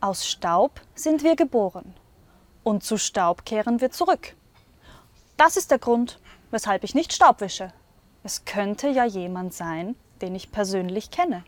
Aus Staub sind wir geboren und zu Staub kehren wir zurück. Das ist der Grund, weshalb ich nicht Staub wische. Es könnte ja jemand sein, den ich persönlich kenne.